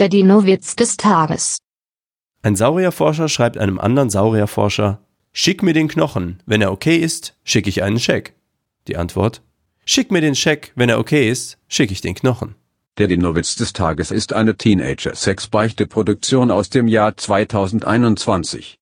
Der Dino-Witz des Tages. Ein Saurierforscher schreibt einem anderen Saurierforscher, Schick mir den Knochen, wenn er okay ist, schicke ich einen Scheck. Die Antwort, Schick mir den Scheck, wenn er okay ist, schicke ich den Knochen. Der Dinowitz des Tages ist eine Teenager-Sex-Beichte-Produktion aus dem Jahr 2021.